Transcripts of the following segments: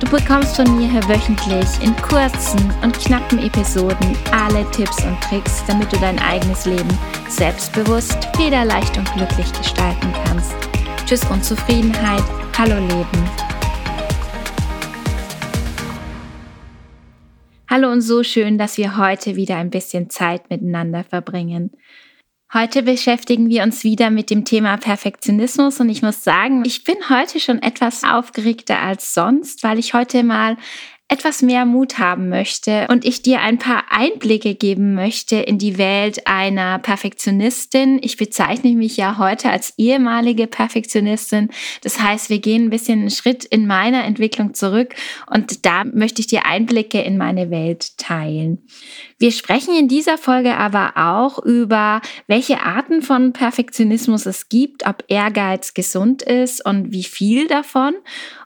Du bekommst von mir hier wöchentlich in kurzen und knappen Episoden alle Tipps und Tricks, damit du dein eigenes Leben selbstbewusst, federleicht und glücklich gestalten kannst. Tschüss Unzufriedenheit, hallo Leben. Hallo und so schön, dass wir heute wieder ein bisschen Zeit miteinander verbringen. Heute beschäftigen wir uns wieder mit dem Thema Perfektionismus und ich muss sagen, ich bin heute schon etwas aufgeregter als sonst, weil ich heute mal etwas mehr Mut haben möchte und ich dir ein paar Einblicke geben möchte in die Welt einer Perfektionistin. Ich bezeichne mich ja heute als ehemalige Perfektionistin. Das heißt, wir gehen ein bisschen einen Schritt in meiner Entwicklung zurück und da möchte ich dir Einblicke in meine Welt teilen. Wir sprechen in dieser Folge aber auch über, welche Arten von Perfektionismus es gibt, ob Ehrgeiz gesund ist und wie viel davon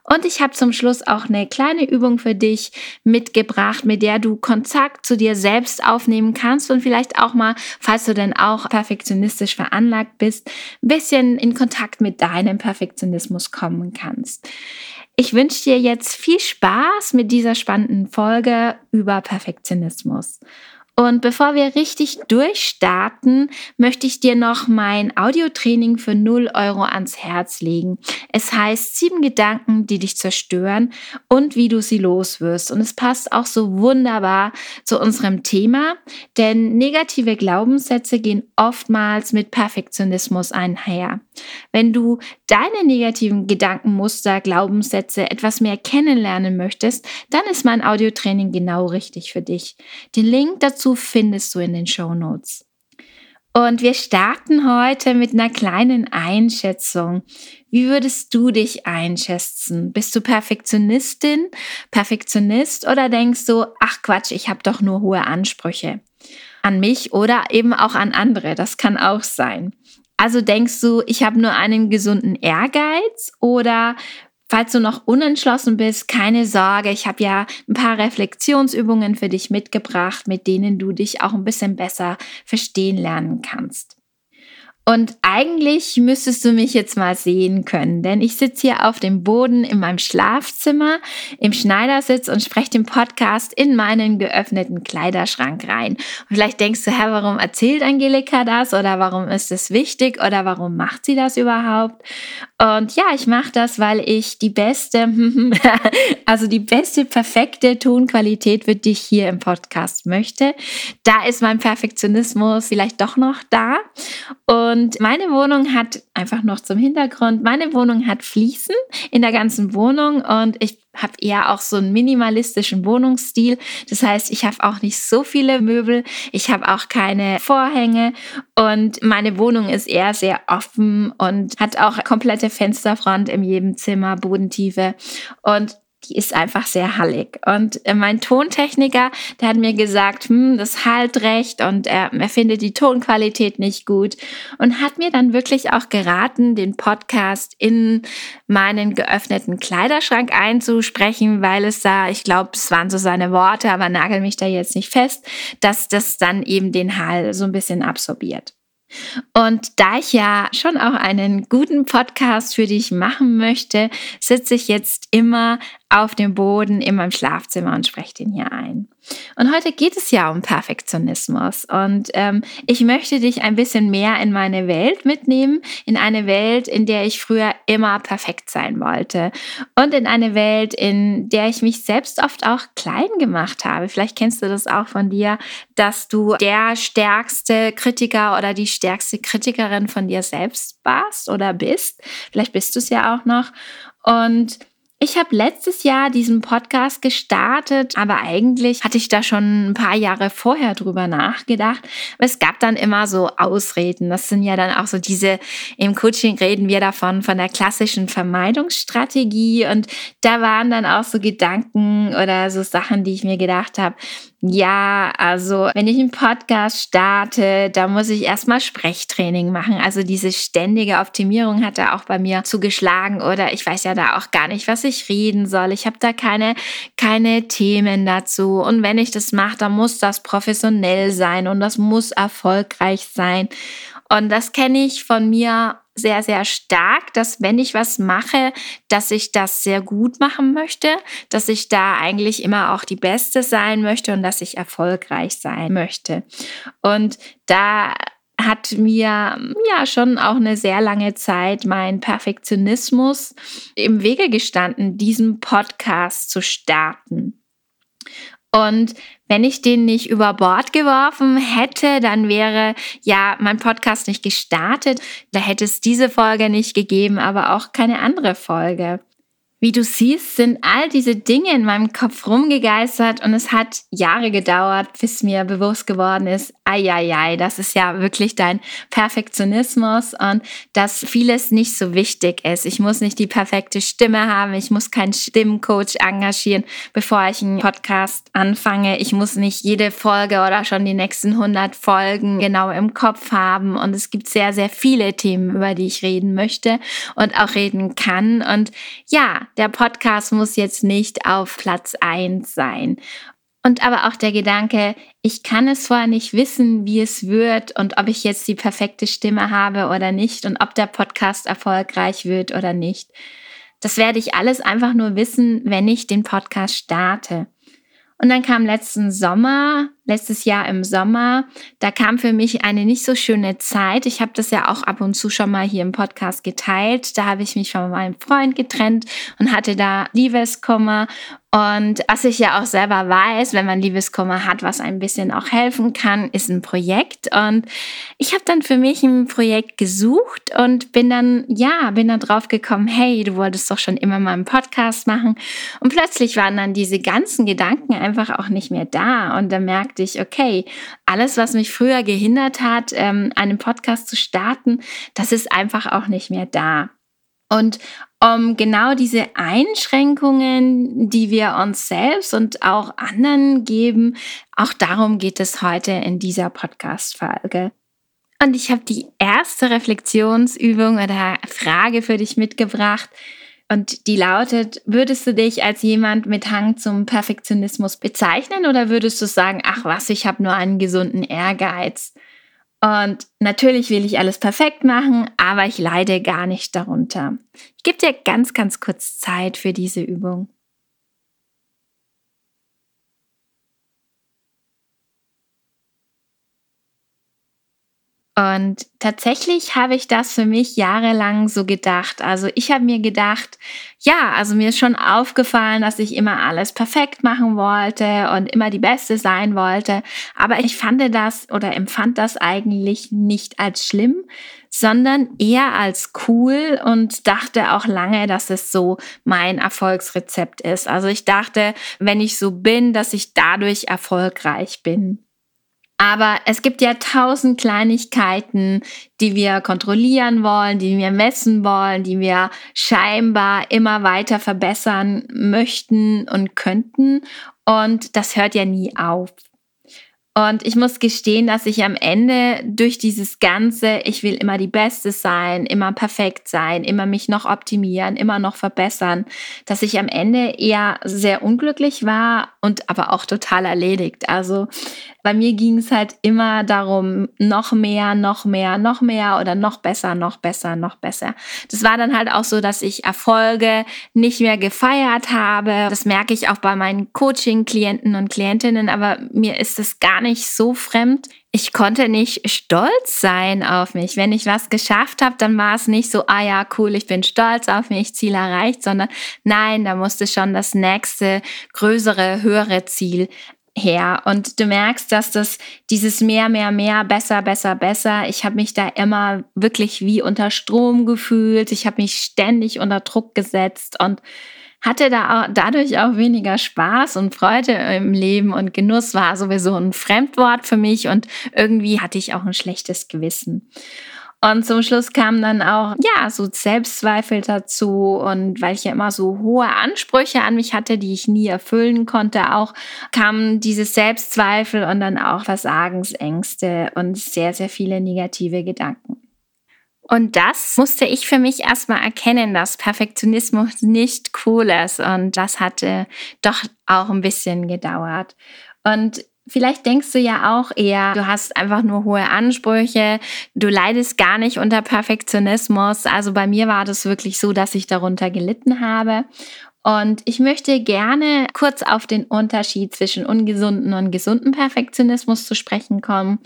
und ich habe zum Schluss auch eine kleine Übung für dich mitgebracht, mit der du Kontakt zu dir selbst aufnehmen kannst und vielleicht auch mal, falls du denn auch perfektionistisch veranlagt bist, ein bisschen in Kontakt mit deinem Perfektionismus kommen kannst. Ich wünsche dir jetzt viel Spaß mit dieser spannenden Folge über Perfektionismus. Und bevor wir richtig durchstarten, möchte ich dir noch mein Audiotraining für 0 Euro ans Herz legen. Es heißt sieben Gedanken, die dich zerstören und wie du sie loswirst. Und es passt auch so wunderbar zu unserem Thema, denn negative Glaubenssätze gehen oftmals mit Perfektionismus einher. Wenn du deine negativen Gedankenmuster, Glaubenssätze etwas mehr kennenlernen möchtest, dann ist mein Audiotraining genau richtig für dich. Den Link dazu findest du in den Show Notes. Und wir starten heute mit einer kleinen Einschätzung. Wie würdest du dich einschätzen? Bist du Perfektionistin, Perfektionist oder denkst du, ach Quatsch, ich habe doch nur hohe Ansprüche an mich oder eben auch an andere? Das kann auch sein. Also denkst du, ich habe nur einen gesunden Ehrgeiz oder Falls du noch unentschlossen bist, keine Sorge, ich habe ja ein paar Reflexionsübungen für dich mitgebracht, mit denen du dich auch ein bisschen besser verstehen lernen kannst. Und eigentlich müsstest du mich jetzt mal sehen können, denn ich sitze hier auf dem Boden in meinem Schlafzimmer im Schneidersitz und spreche den Podcast in meinen geöffneten Kleiderschrank rein. Und vielleicht denkst du, hä, warum erzählt Angelika das oder warum ist es wichtig oder warum macht sie das überhaupt? Und ja, ich mache das, weil ich die beste, also die beste, perfekte Tonqualität für dich hier im Podcast möchte. Da ist mein Perfektionismus vielleicht doch noch da. Und meine Wohnung hat einfach noch zum Hintergrund, meine Wohnung hat Fliesen in der ganzen Wohnung und ich habe eher auch so einen minimalistischen Wohnungsstil. Das heißt, ich habe auch nicht so viele Möbel, ich habe auch keine Vorhänge und meine Wohnung ist eher sehr offen und hat auch komplette Fensterfront in jedem Zimmer, Bodentiefe und die ist einfach sehr hallig. Und äh, mein Tontechniker, der hat mir gesagt, hm, das halt recht und er, er findet die Tonqualität nicht gut und hat mir dann wirklich auch geraten, den Podcast in meinen geöffneten Kleiderschrank einzusprechen, weil es da, ich glaube, es waren so seine Worte, aber nagel mich da jetzt nicht fest, dass das dann eben den Hall so ein bisschen absorbiert. Und da ich ja schon auch einen guten Podcast für dich machen möchte, sitze ich jetzt immer auf dem Boden in meinem Schlafzimmer und spreche den hier ein. Und heute geht es ja um Perfektionismus und ähm, ich möchte dich ein bisschen mehr in meine Welt mitnehmen, in eine Welt, in der ich früher immer perfekt sein wollte und in eine Welt, in der ich mich selbst oft auch klein gemacht habe. Vielleicht kennst du das auch von dir, dass du der stärkste Kritiker oder die stärkste Kritikerin von dir selbst warst oder bist. Vielleicht bist du es ja auch noch und ich habe letztes Jahr diesen Podcast gestartet, aber eigentlich hatte ich da schon ein paar Jahre vorher drüber nachgedacht. Aber es gab dann immer so Ausreden. Das sind ja dann auch so diese, im Coaching reden wir davon, von der klassischen Vermeidungsstrategie. Und da waren dann auch so Gedanken oder so Sachen, die ich mir gedacht habe, Ja, also wenn ich einen Podcast starte, da muss ich erstmal Sprechtraining machen. Also diese ständige Optimierung hat da auch bei mir zugeschlagen oder ich weiß ja da auch gar nicht, was ich reden soll. Ich habe da keine, keine Themen dazu. Und wenn ich das mache, dann muss das professionell sein und das muss erfolgreich sein. Und das kenne ich von mir sehr, sehr stark, dass wenn ich was mache, dass ich das sehr gut machen möchte, dass ich da eigentlich immer auch die Beste sein möchte und dass ich erfolgreich sein möchte. Und da hat mir ja schon auch eine sehr lange Zeit mein Perfektionismus im Wege gestanden, diesen Podcast zu starten. Und wenn ich den nicht über Bord geworfen hätte, dann wäre ja mein Podcast nicht gestartet. Da hätte es diese Folge nicht gegeben, aber auch keine andere Folge. Wie du siehst, sind all diese Dinge in meinem Kopf rumgegeistert und es hat Jahre gedauert, bis mir bewusst geworden ist, ai, das ist ja wirklich dein Perfektionismus und dass vieles nicht so wichtig ist. Ich muss nicht die perfekte Stimme haben, ich muss keinen Stimmcoach engagieren, bevor ich einen Podcast anfange. Ich muss nicht jede Folge oder schon die nächsten 100 Folgen genau im Kopf haben und es gibt sehr, sehr viele Themen, über die ich reden möchte und auch reden kann und ja, der Podcast muss jetzt nicht auf Platz eins sein. Und aber auch der Gedanke, ich kann es vorher nicht wissen, wie es wird und ob ich jetzt die perfekte Stimme habe oder nicht und ob der Podcast erfolgreich wird oder nicht. Das werde ich alles einfach nur wissen, wenn ich den Podcast starte. Und dann kam letzten Sommer, letztes Jahr im Sommer, da kam für mich eine nicht so schöne Zeit. Ich habe das ja auch ab und zu schon mal hier im Podcast geteilt. Da habe ich mich von meinem Freund getrennt und hatte da Liebeskummer und was ich ja auch selber weiß, wenn man Liebeskummer hat, was ein bisschen auch helfen kann, ist ein Projekt. Und ich habe dann für mich ein Projekt gesucht und bin dann, ja, bin dann drauf gekommen, hey, du wolltest doch schon immer mal einen Podcast machen. Und plötzlich waren dann diese ganzen Gedanken einfach auch nicht mehr da. Und da merkte ich, okay, alles, was mich früher gehindert hat, ähm, einen Podcast zu starten, das ist einfach auch nicht mehr da. Und um genau diese Einschränkungen, die wir uns selbst und auch anderen geben, auch darum geht es heute in dieser Podcast-Folge. Und ich habe die erste Reflexionsübung oder Frage für dich mitgebracht. Und die lautet, würdest du dich als jemand mit Hang zum Perfektionismus bezeichnen oder würdest du sagen, ach was, ich habe nur einen gesunden Ehrgeiz? Und natürlich will ich alles perfekt machen, aber ich leide gar nicht darunter. Ich gebe dir ganz, ganz kurz Zeit für diese Übung. Und tatsächlich habe ich das für mich jahrelang so gedacht. Also ich habe mir gedacht, ja, also mir ist schon aufgefallen, dass ich immer alles perfekt machen wollte und immer die Beste sein wollte. Aber ich fand das oder empfand das eigentlich nicht als schlimm, sondern eher als cool und dachte auch lange, dass es so mein Erfolgsrezept ist. Also ich dachte, wenn ich so bin, dass ich dadurch erfolgreich bin. Aber es gibt ja tausend Kleinigkeiten, die wir kontrollieren wollen, die wir messen wollen, die wir scheinbar immer weiter verbessern möchten und könnten. Und das hört ja nie auf. Und ich muss gestehen, dass ich am Ende durch dieses Ganze, ich will immer die Beste sein, immer perfekt sein, immer mich noch optimieren, immer noch verbessern, dass ich am Ende eher sehr unglücklich war und aber auch total erledigt. Also bei mir ging es halt immer darum, noch mehr, noch mehr, noch mehr oder noch besser, noch besser, noch besser. Das war dann halt auch so, dass ich Erfolge nicht mehr gefeiert habe. Das merke ich auch bei meinen Coaching-Klienten und Klientinnen, aber mir ist es gar nicht so fremd. Ich konnte nicht stolz sein auf mich. Wenn ich was geschafft habe, dann war es nicht so, ah ja, cool, ich bin stolz auf mich, Ziel erreicht, sondern nein, da musste schon das nächste, größere, höhere Ziel her. Und du merkst, dass das dieses mehr, mehr, mehr, besser, besser, besser, ich habe mich da immer wirklich wie unter Strom gefühlt. Ich habe mich ständig unter Druck gesetzt und hatte da auch, dadurch auch weniger Spaß und Freude im Leben und Genuss war sowieso ein Fremdwort für mich und irgendwie hatte ich auch ein schlechtes Gewissen. Und zum Schluss kamen dann auch, ja, so Selbstzweifel dazu. Und weil ich ja immer so hohe Ansprüche an mich hatte, die ich nie erfüllen konnte, auch kamen diese Selbstzweifel und dann auch Versagensängste und sehr, sehr viele negative Gedanken. Und das musste ich für mich erstmal erkennen, dass Perfektionismus nicht cool ist. Und das hatte doch auch ein bisschen gedauert. Und Vielleicht denkst du ja auch eher, du hast einfach nur hohe Ansprüche, du leidest gar nicht unter Perfektionismus. Also bei mir war das wirklich so, dass ich darunter gelitten habe. Und ich möchte gerne kurz auf den Unterschied zwischen ungesunden und gesunden Perfektionismus zu sprechen kommen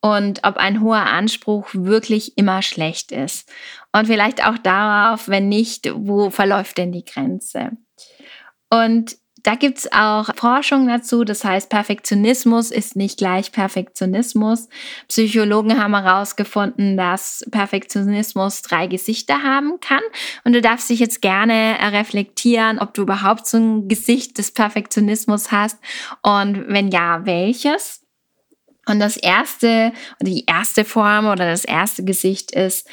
und ob ein hoher Anspruch wirklich immer schlecht ist. Und vielleicht auch darauf, wenn nicht, wo verläuft denn die Grenze? Und da gibt es auch Forschung dazu, das heißt, Perfektionismus ist nicht gleich Perfektionismus. Psychologen haben herausgefunden, dass Perfektionismus drei Gesichter haben kann. Und du darfst dich jetzt gerne reflektieren, ob du überhaupt so ein Gesicht des Perfektionismus hast und wenn ja, welches. Und das erste, die erste Form oder das erste Gesicht ist,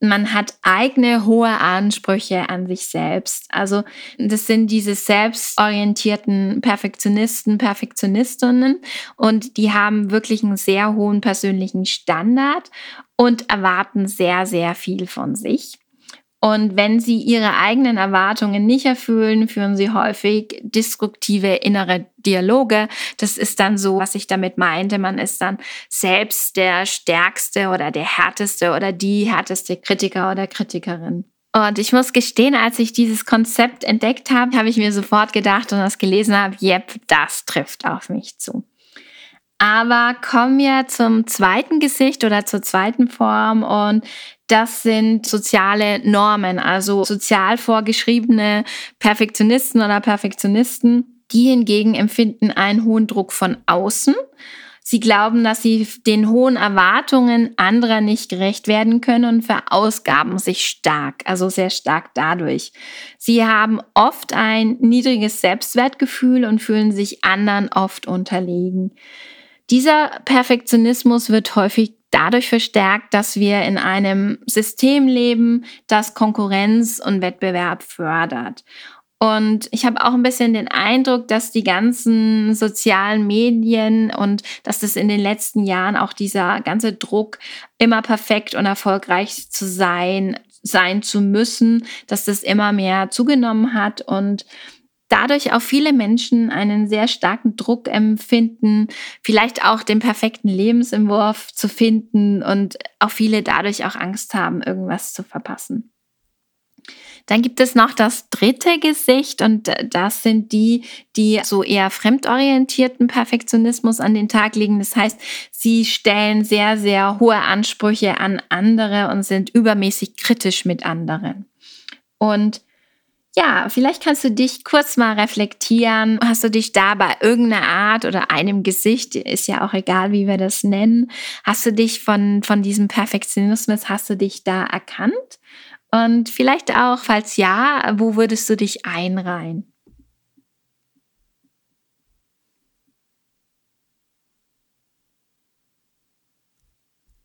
man hat eigene hohe Ansprüche an sich selbst. Also das sind diese selbstorientierten Perfektionisten, Perfektionistinnen und die haben wirklich einen sehr hohen persönlichen Standard und erwarten sehr, sehr viel von sich. Und wenn sie ihre eigenen Erwartungen nicht erfüllen, führen sie häufig destruktive innere Dialoge. Das ist dann so, was ich damit meinte. Man ist dann selbst der stärkste oder der härteste oder die härteste Kritiker oder Kritikerin. Und ich muss gestehen, als ich dieses Konzept entdeckt habe, habe ich mir sofort gedacht und das gelesen habe, yep, das trifft auf mich zu. Aber kommen wir zum zweiten Gesicht oder zur zweiten Form und das sind soziale Normen, also sozial vorgeschriebene Perfektionisten oder Perfektionisten. Die hingegen empfinden einen hohen Druck von außen. Sie glauben, dass sie den hohen Erwartungen anderer nicht gerecht werden können und verausgaben sich stark, also sehr stark dadurch. Sie haben oft ein niedriges Selbstwertgefühl und fühlen sich anderen oft unterlegen. Dieser Perfektionismus wird häufig dadurch verstärkt, dass wir in einem System leben, das Konkurrenz und Wettbewerb fördert. Und ich habe auch ein bisschen den Eindruck, dass die ganzen sozialen Medien und dass das in den letzten Jahren auch dieser ganze Druck, immer perfekt und erfolgreich zu sein, sein zu müssen, dass das immer mehr zugenommen hat und dadurch auch viele Menschen einen sehr starken Druck empfinden, vielleicht auch den perfekten Lebensentwurf zu finden und auch viele dadurch auch Angst haben, irgendwas zu verpassen. Dann gibt es noch das dritte Gesicht und das sind die, die so eher fremdorientierten Perfektionismus an den Tag legen. Das heißt, sie stellen sehr, sehr hohe Ansprüche an andere und sind übermäßig kritisch mit anderen. Und ja, vielleicht kannst du dich kurz mal reflektieren. Hast du dich da bei irgendeiner Art oder einem Gesicht, ist ja auch egal, wie wir das nennen, hast du dich von, von diesem Perfektionismus, hast du dich da erkannt? Und vielleicht auch, falls ja, wo würdest du dich einreihen?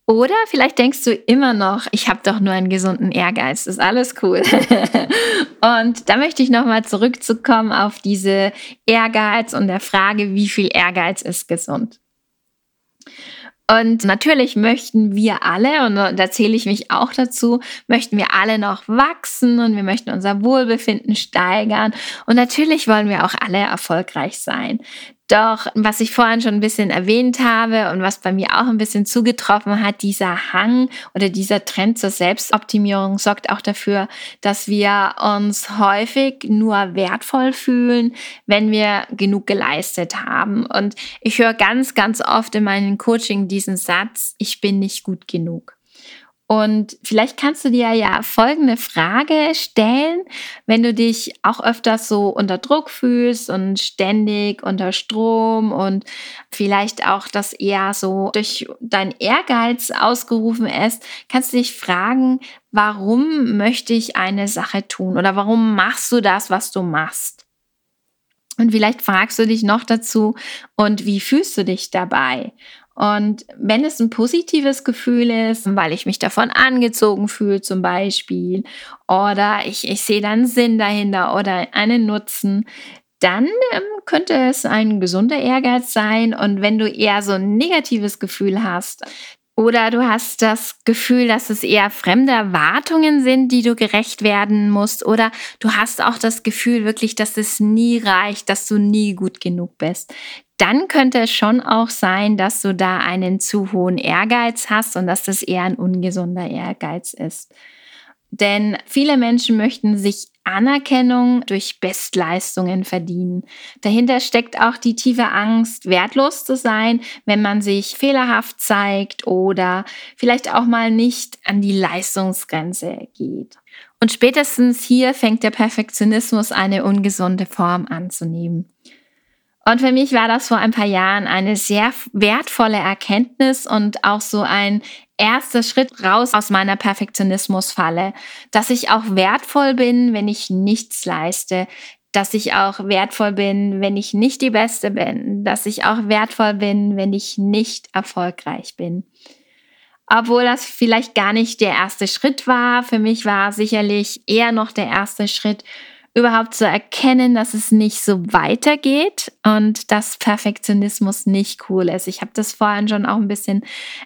Oder vielleicht denkst du immer noch, ich habe doch nur einen gesunden Ehrgeiz, ist alles cool. und da möchte ich nochmal zurückzukommen auf diese Ehrgeiz und der Frage, wie viel Ehrgeiz ist gesund. Und natürlich möchten wir alle, und da zähle ich mich auch dazu, möchten wir alle noch wachsen und wir möchten unser Wohlbefinden steigern. Und natürlich wollen wir auch alle erfolgreich sein. Doch was ich vorhin schon ein bisschen erwähnt habe und was bei mir auch ein bisschen zugetroffen hat, dieser Hang oder dieser Trend zur Selbstoptimierung sorgt auch dafür, dass wir uns häufig nur wertvoll fühlen, wenn wir genug geleistet haben. Und ich höre ganz, ganz oft in meinem Coaching diesen Satz, ich bin nicht gut genug. Und vielleicht kannst du dir ja folgende Frage stellen, wenn du dich auch öfters so unter Druck fühlst und ständig unter Strom und vielleicht auch das eher so durch dein Ehrgeiz ausgerufen ist, kannst du dich fragen, warum möchte ich eine Sache tun oder warum machst du das, was du machst? Und vielleicht fragst du dich noch dazu, und wie fühlst du dich dabei? Und wenn es ein positives Gefühl ist, weil ich mich davon angezogen fühle zum Beispiel, oder ich, ich sehe dann Sinn dahinter oder einen Nutzen, dann ähm, könnte es ein gesunder Ehrgeiz sein. Und wenn du eher so ein negatives Gefühl hast, oder du hast das Gefühl, dass es eher fremde Erwartungen sind, die du gerecht werden musst. Oder du hast auch das Gefühl wirklich, dass es nie reicht, dass du nie gut genug bist. Dann könnte es schon auch sein, dass du da einen zu hohen Ehrgeiz hast und dass das eher ein ungesunder Ehrgeiz ist. Denn viele Menschen möchten sich Anerkennung durch Bestleistungen verdienen. Dahinter steckt auch die tiefe Angst, wertlos zu sein, wenn man sich fehlerhaft zeigt oder vielleicht auch mal nicht an die Leistungsgrenze geht. Und spätestens hier fängt der Perfektionismus eine ungesunde Form anzunehmen. Und für mich war das vor ein paar Jahren eine sehr wertvolle Erkenntnis und auch so ein erster Schritt raus aus meiner Perfektionismusfalle, dass ich auch wertvoll bin, wenn ich nichts leiste, dass ich auch wertvoll bin, wenn ich nicht die Beste bin, dass ich auch wertvoll bin, wenn ich nicht erfolgreich bin. Obwohl das vielleicht gar nicht der erste Schritt war, für mich war sicherlich eher noch der erste Schritt, überhaupt zu erkennen, dass es nicht so weitergeht und dass Perfektionismus nicht cool ist. Ich habe das vorhin schon auch ein bisschen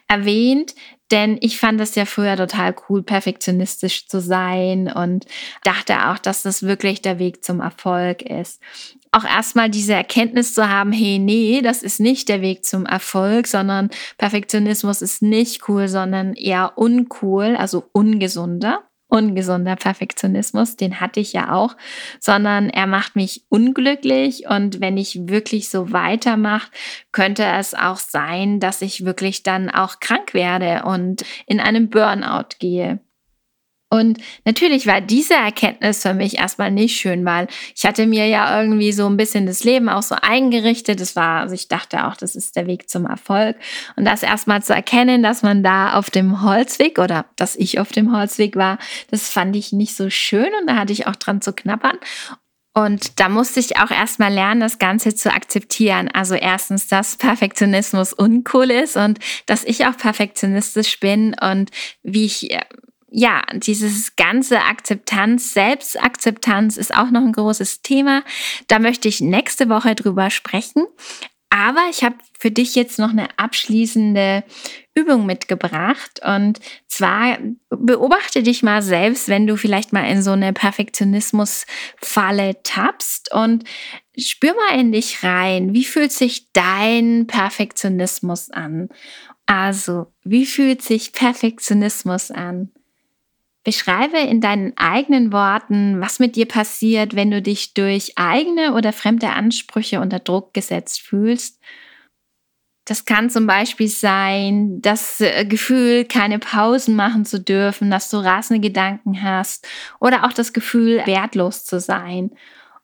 erwähnt, denn ich fand es ja früher total cool, perfektionistisch zu sein und dachte auch, dass das wirklich der Weg zum Erfolg ist. Auch erstmal diese Erkenntnis zu haben, hey, nee, das ist nicht der Weg zum Erfolg, sondern Perfektionismus ist nicht cool, sondern eher uncool, also ungesunder ungesunder Perfektionismus, den hatte ich ja auch, sondern er macht mich unglücklich und wenn ich wirklich so weitermache, könnte es auch sein, dass ich wirklich dann auch krank werde und in einem Burnout gehe. Und natürlich war diese Erkenntnis für mich erstmal nicht schön, weil ich hatte mir ja irgendwie so ein bisschen das Leben auch so eingerichtet. Das war, also ich dachte auch, das ist der Weg zum Erfolg. Und das erstmal zu erkennen, dass man da auf dem Holzweg oder dass ich auf dem Holzweg war, das fand ich nicht so schön und da hatte ich auch dran zu knappern. Und da musste ich auch erstmal lernen, das Ganze zu akzeptieren. Also erstens, dass Perfektionismus uncool ist und dass ich auch perfektionistisch bin und wie ich ja, dieses ganze Akzeptanz, Selbstakzeptanz ist auch noch ein großes Thema. Da möchte ich nächste Woche drüber sprechen. Aber ich habe für dich jetzt noch eine abschließende Übung mitgebracht. Und zwar beobachte dich mal selbst, wenn du vielleicht mal in so eine Perfektionismusfalle tappst und spür mal in dich rein. Wie fühlt sich dein Perfektionismus an? Also, wie fühlt sich Perfektionismus an? Beschreibe in deinen eigenen Worten, was mit dir passiert, wenn du dich durch eigene oder fremde Ansprüche unter Druck gesetzt fühlst. Das kann zum Beispiel sein, das äh, Gefühl, keine Pausen machen zu dürfen, dass du rasende Gedanken hast oder auch das Gefühl, wertlos zu sein.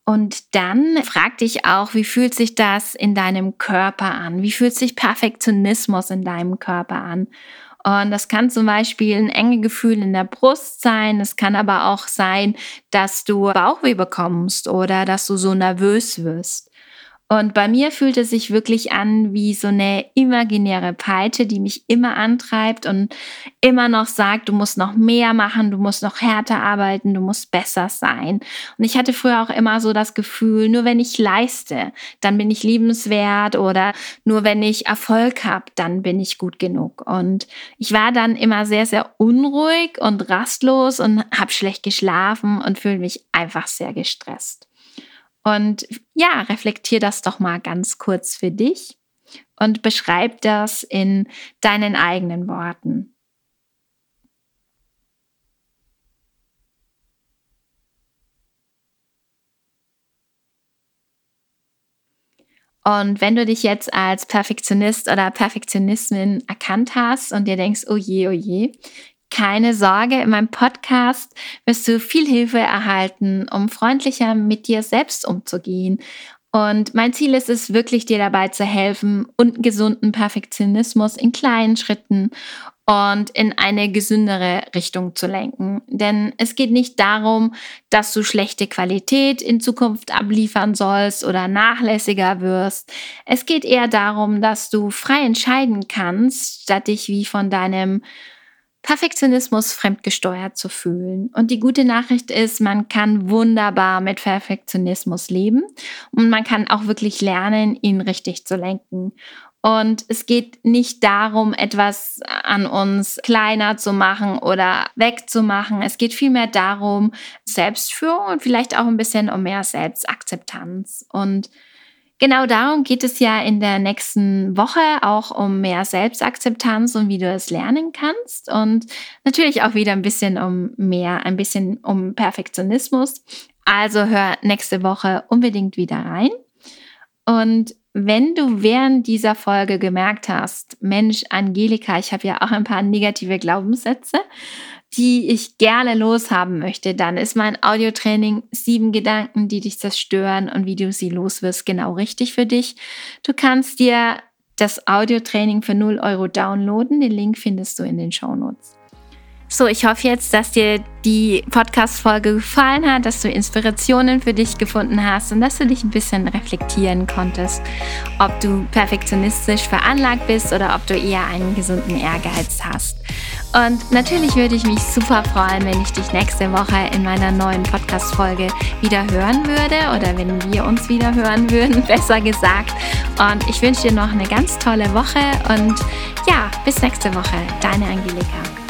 Und dann frag dich auch, wie fühlt sich das in deinem Körper an? Wie fühlt sich Perfektionismus in deinem Körper an? Und das kann zum Beispiel ein enge Gefühl in der Brust sein. Es kann aber auch sein, dass du Bauchweh bekommst oder dass du so nervös wirst. Und bei mir fühlt es sich wirklich an wie so eine imaginäre Peitsche, die mich immer antreibt und immer noch sagt, du musst noch mehr machen, du musst noch härter arbeiten, du musst besser sein. Und ich hatte früher auch immer so das Gefühl, nur wenn ich leiste, dann bin ich liebenswert oder nur wenn ich Erfolg habe, dann bin ich gut genug. Und ich war dann immer sehr, sehr unruhig und rastlos und habe schlecht geschlafen und fühle mich einfach sehr gestresst. Und ja, reflektier das doch mal ganz kurz für dich und beschreib das in deinen eigenen Worten. Und wenn du dich jetzt als Perfektionist oder Perfektionistin erkannt hast und dir denkst, oh je, oh je, keine Sorge, in meinem Podcast wirst du viel Hilfe erhalten, um freundlicher mit dir selbst umzugehen. Und mein Ziel ist es wirklich, dir dabei zu helfen, und gesunden Perfektionismus in kleinen Schritten und in eine gesündere Richtung zu lenken. Denn es geht nicht darum, dass du schlechte Qualität in Zukunft abliefern sollst oder nachlässiger wirst. Es geht eher darum, dass du frei entscheiden kannst, statt dich wie von deinem Perfektionismus fremdgesteuert zu fühlen. Und die gute Nachricht ist, man kann wunderbar mit Perfektionismus leben und man kann auch wirklich lernen, ihn richtig zu lenken. Und es geht nicht darum, etwas an uns kleiner zu machen oder wegzumachen. Es geht vielmehr darum, Selbstführung und vielleicht auch ein bisschen um mehr Selbstakzeptanz. Und Genau darum geht es ja in der nächsten Woche auch um mehr Selbstakzeptanz und wie du es lernen kannst und natürlich auch wieder ein bisschen um mehr, ein bisschen um Perfektionismus. Also hör nächste Woche unbedingt wieder rein. Und wenn du während dieser Folge gemerkt hast, Mensch, Angelika, ich habe ja auch ein paar negative Glaubenssätze, die ich gerne loshaben möchte, dann ist mein Audiotraining sieben Gedanken, die dich zerstören und wie du sie loswirst, genau richtig für dich. Du kannst dir das Audiotraining für 0 Euro downloaden. Den Link findest du in den Show Notes. So, ich hoffe jetzt, dass dir die Podcast-Folge gefallen hat, dass du Inspirationen für dich gefunden hast und dass du dich ein bisschen reflektieren konntest, ob du perfektionistisch veranlagt bist oder ob du eher einen gesunden Ehrgeiz hast. Und natürlich würde ich mich super freuen, wenn ich dich nächste Woche in meiner neuen Podcast-Folge wieder hören würde oder wenn wir uns wieder hören würden, besser gesagt. Und ich wünsche dir noch eine ganz tolle Woche und ja, bis nächste Woche. Deine Angelika.